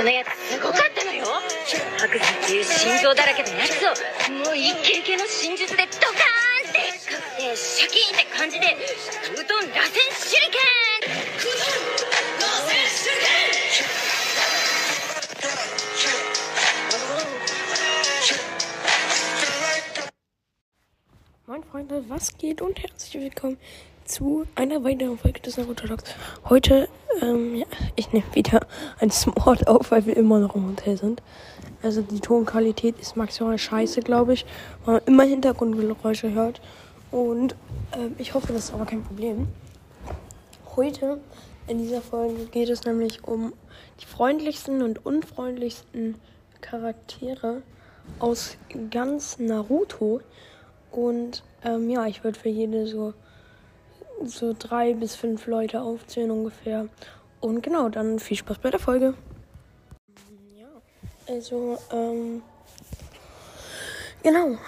トのやつすごかったのよ白山っていう心臓だらけのやつをもうイケイケの真術でドカーンってかくてシャキーンって感じでうどん螺旋手裏剣 Moin Freunde, was geht und herzlich willkommen zu einer weiteren Folge des Naruto Talks. Heute, ähm, ja, ich nehme wieder ein Smart auf, weil wir immer noch im Hotel sind. Also die Tonqualität ist maximal scheiße, glaube ich, weil man immer Hintergrundgeräusche hört. Und ähm, ich hoffe, das ist aber kein Problem. Heute in dieser Folge geht es nämlich um die freundlichsten und unfreundlichsten Charaktere aus ganz Naruto. Und ähm, ja, ich würde für jede so, so drei bis fünf Leute aufzählen ungefähr. Und genau, dann viel Spaß bei der Folge. Ja, also, ähm, genau.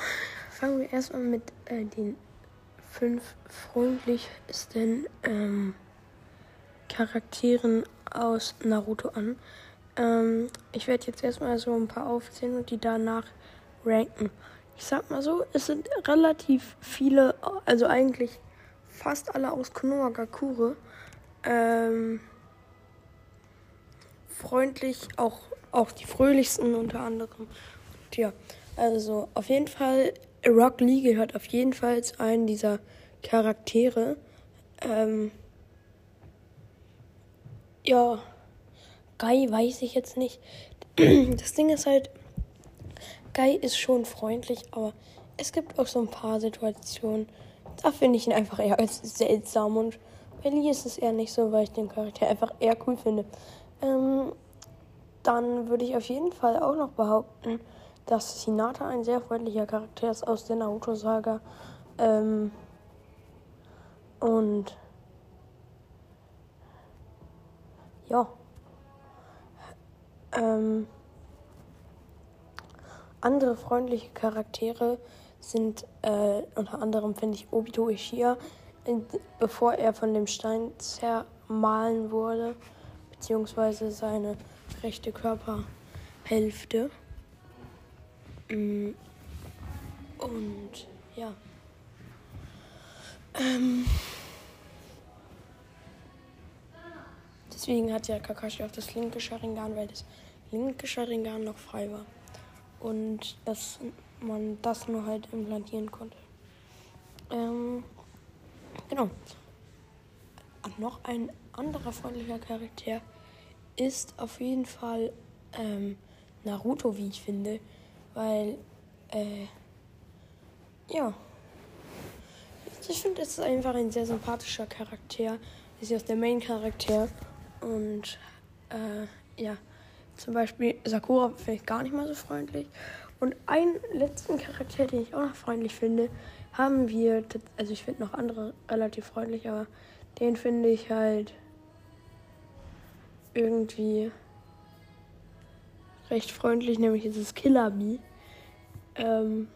Fangen wir erstmal mit äh, den fünf freundlichsten ähm, Charakteren aus Naruto an. Ähm, ich werde jetzt erstmal so ein paar aufzählen und die danach ranken. Ich sag mal so, es sind relativ viele, also eigentlich fast alle aus Konohagakure. Ähm, freundlich, auch, auch die fröhlichsten unter anderem. Und ja, also auf jeden Fall, Rock Lee gehört auf jeden Fall zu einem dieser Charaktere. Ähm, ja, Guy weiß ich jetzt nicht. Das Ding ist halt, Guy ist schon freundlich, aber es gibt auch so ein paar Situationen, da finde ich ihn einfach eher als seltsam und bei Lee ist es eher nicht so, weil ich den Charakter einfach eher cool finde. Ähm, dann würde ich auf jeden Fall auch noch behaupten, dass Hinata ein sehr freundlicher Charakter ist aus der Naruto-Saga. Ähm, und ja. Ähm, andere freundliche Charaktere sind äh, unter anderem, finde ich, Obito Ishia, bevor er von dem Stein zermahlen wurde, beziehungsweise seine rechte Körperhälfte. Mm, und ja. Ähm, deswegen hat ja Kakashi auf das linke Sharingan, weil das linke Sharingan noch frei war und dass man das nur halt implantieren konnte. Ähm, genau. Und noch ein anderer freundlicher Charakter ist auf jeden Fall ähm, Naruto, wie ich finde, weil äh, ja, ich finde, es ist einfach ein sehr sympathischer Charakter. Ist ja auch der Main-Charakter und äh, ja. Zum Beispiel Sakura finde ich gar nicht mal so freundlich. Und einen letzten Charakter, den ich auch noch freundlich finde, haben wir. Also ich finde noch andere relativ freundlich, aber den finde ich halt irgendwie recht freundlich, nämlich dieses Killer Bee. Ähm,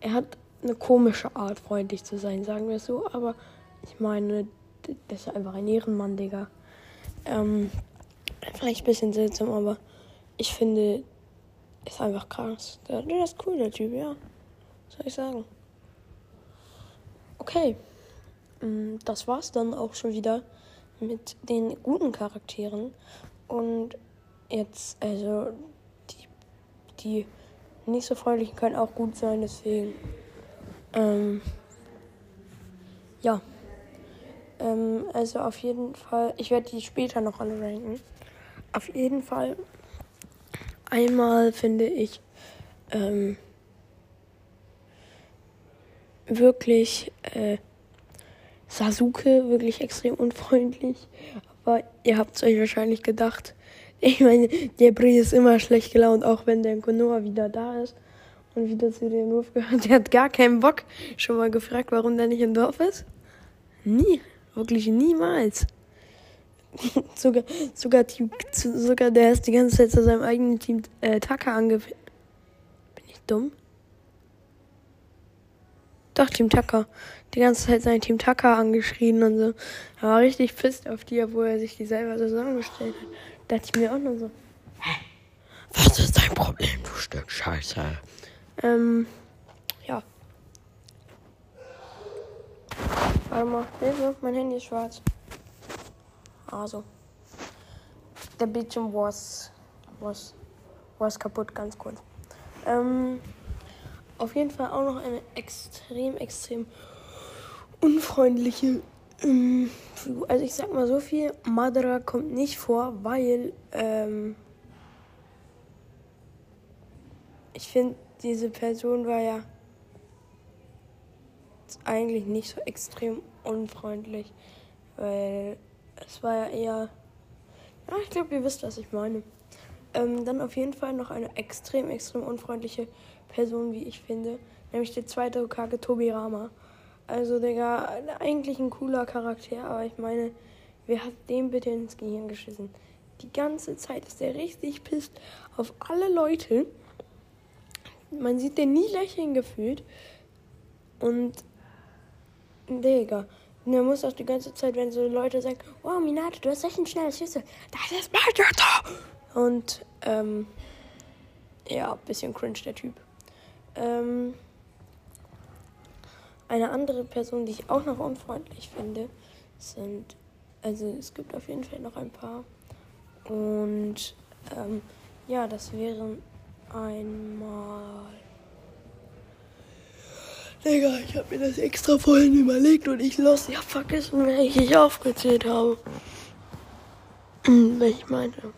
er hat eine komische Art, freundlich zu sein, sagen wir es so, aber ich meine, das ist einfach ein Ehrenmann, Digga. Ähm, Vielleicht ein bisschen seltsam, aber ich finde, ist einfach krass. Der, der ist cool, der Typ, ja. Was soll ich sagen? Okay. Mm, das war's dann auch schon wieder mit den guten Charakteren. Und jetzt, also, die, die nicht so freundlichen können auch gut sein, deswegen. Ähm, ja. Ähm, also auf jeden Fall, ich werde die später noch alle ranken. Auf jeden Fall. Einmal finde ich ähm, wirklich äh, Sasuke wirklich extrem unfreundlich. Aber ihr habt es euch wahrscheinlich gedacht. Ich meine, der Brie ist immer schlecht gelaunt, auch wenn der Konoha wieder da ist und wieder zu dem Ruf gehört. Der hat gar keinen Bock. Schon mal gefragt, warum der nicht im Dorf ist? Nie. Wirklich niemals. sogar, sogar, Team, sogar der ist die ganze Zeit zu seinem eigenen Team äh, Taka ange... Bin ich dumm? Doch, Team Tucker. Die ganze Zeit sein Team Tucker angeschrien und so. Er war richtig pisst auf die, obwohl er sich die selber zusammengestellt hat. Da dachte ich mir auch nur so. Was ist dein Problem, du Stück Scheiße? Ähm, ja. Warte mal, Hilfe, mein Handy ist schwarz. Also. Der Bildschirm was, was, was kaputt, ganz kurz. Ähm, auf jeden Fall auch noch eine extrem, extrem unfreundliche ähm, Figur. Also ich sag mal so viel, Madara kommt nicht vor, weil ähm, ich finde, diese Person war ja eigentlich nicht so extrem unfreundlich, weil es war ja eher, ja, ich glaube, ihr wisst, was ich meine. Ähm, dann auf jeden Fall noch eine extrem, extrem unfreundliche Person, wie ich finde, nämlich der zweite Okage Tobirama. Also, Digga, eigentlich ein cooler Charakter, aber ich meine, wer hat dem bitte ins Gehirn geschissen? Die ganze Zeit ist der richtig pisst auf alle Leute. Man sieht den nie lächeln gefühlt. Und, Digga, der muss auch die ganze Zeit, wenn so Leute sagen, wow, Minato, du hast echt ein schnelles Schüsse. Das ist Minato! Und, ähm, ja, bisschen cringe der Typ. Ähm, eine andere Person, die ich auch noch unfreundlich finde, sind, also es gibt auf jeden Fall noch ein paar. Und ähm, ja, das wären einmal. Digga, ich habe mir das extra vorhin überlegt und ich los, hab vergessen, welche ich aufgezählt habe. Welche ich meinte.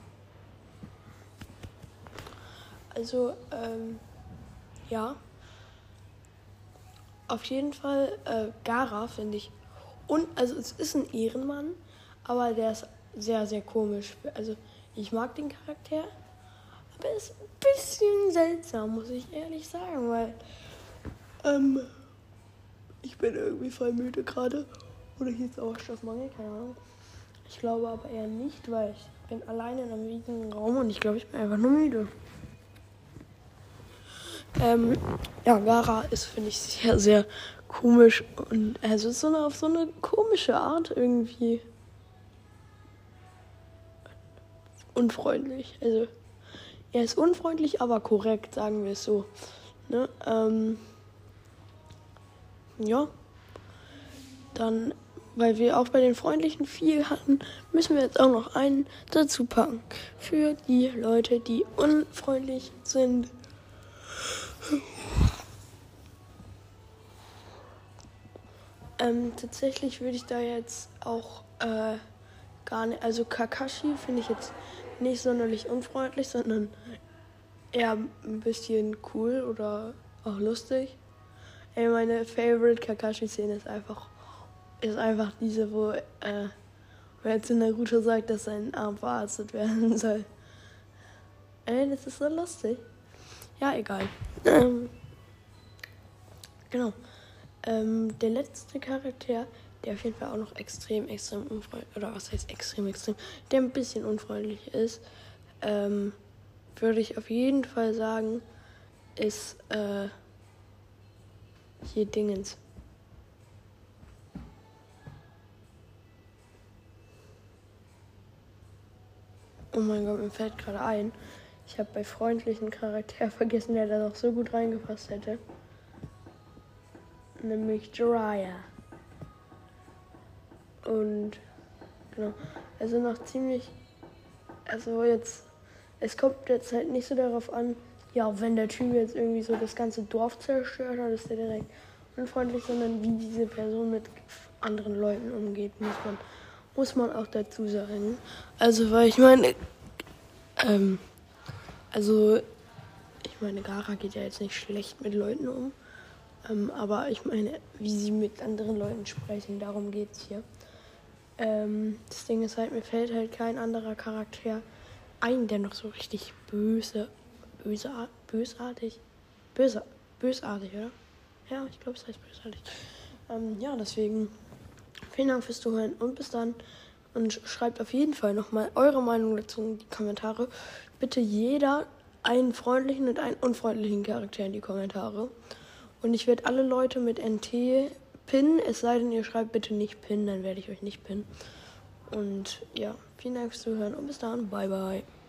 Also, ähm, ja. Auf jeden Fall, äh, Gara finde ich. Und, also, es ist ein Ehrenmann, aber der ist sehr, sehr komisch. Also, ich mag den Charakter, aber er ist ein bisschen seltsam, muss ich ehrlich sagen, weil, ähm, ich bin irgendwie voll müde gerade. Oder hier ist Sauerstoffmangel, keine Ahnung. Ich glaube aber eher nicht, weil ich bin alleine in einem riesigen Raum und ich glaube, ich bin einfach nur müde. Ähm, ja, Gara ist, finde ich, sehr, sehr komisch und also ist so eine, auf so eine komische Art irgendwie unfreundlich. Also er ist unfreundlich, aber korrekt, sagen wir es so. Ne? Ähm, ja. Dann, weil wir auch bei den Freundlichen viel hatten, müssen wir jetzt auch noch einen dazu packen. Für die Leute, die unfreundlich sind. Ähm, tatsächlich würde ich da jetzt auch äh, gar nicht. Also Kakashi finde ich jetzt nicht sonderlich unfreundlich, sondern eher ein bisschen cool oder auch lustig. Ey, meine favorite Kakashi-Szene ist einfach, ist einfach diese, wo, äh, wo jetzt in Naruto sagt, dass sein Arm verarztet werden soll. Ey, das ist so lustig. Ja, egal. Ähm, genau. Ähm, der letzte Charakter, der auf jeden Fall auch noch extrem, extrem unfreundlich, oder was heißt extrem, extrem, der ein bisschen unfreundlich ist, ähm, würde ich auf jeden Fall sagen, ist äh, hier Dingens. Oh mein Gott, mir fällt gerade ein. Ich habe bei freundlichen Charakter vergessen, der da noch so gut reingepasst hätte. Nämlich Jiraiya. Und genau. Also noch ziemlich. Also jetzt. Es kommt jetzt halt nicht so darauf an, ja, wenn der Typ jetzt irgendwie so das ganze Dorf zerstört hat, ist der direkt unfreundlich, sondern wie diese Person mit anderen Leuten umgeht, muss man, muss man auch dazu sagen. Also, weil ich meine, ähm, also, ich meine, Gara geht ja jetzt nicht schlecht mit Leuten um. Ähm, aber ich meine, wie sie mit anderen Leuten sprechen, darum geht es hier. Ähm, das Ding ist halt, mir fällt halt kein anderer Charakter ein, der noch so richtig böse, böse, bösartig, böse, bösartig, oder? Ja, ich glaube, es heißt bösartig. Ähm, ja, deswegen vielen Dank fürs Zuhören und bis dann. Und schreibt auf jeden Fall nochmal eure Meinung dazu in die Kommentare. Bitte jeder einen freundlichen und einen unfreundlichen Charakter in die Kommentare. Und ich werde alle Leute mit NT pinnen, es sei denn, ihr schreibt bitte nicht pinnen, dann werde ich euch nicht pinnen. Und ja, vielen Dank fürs Zuhören und bis dann. Bye, bye.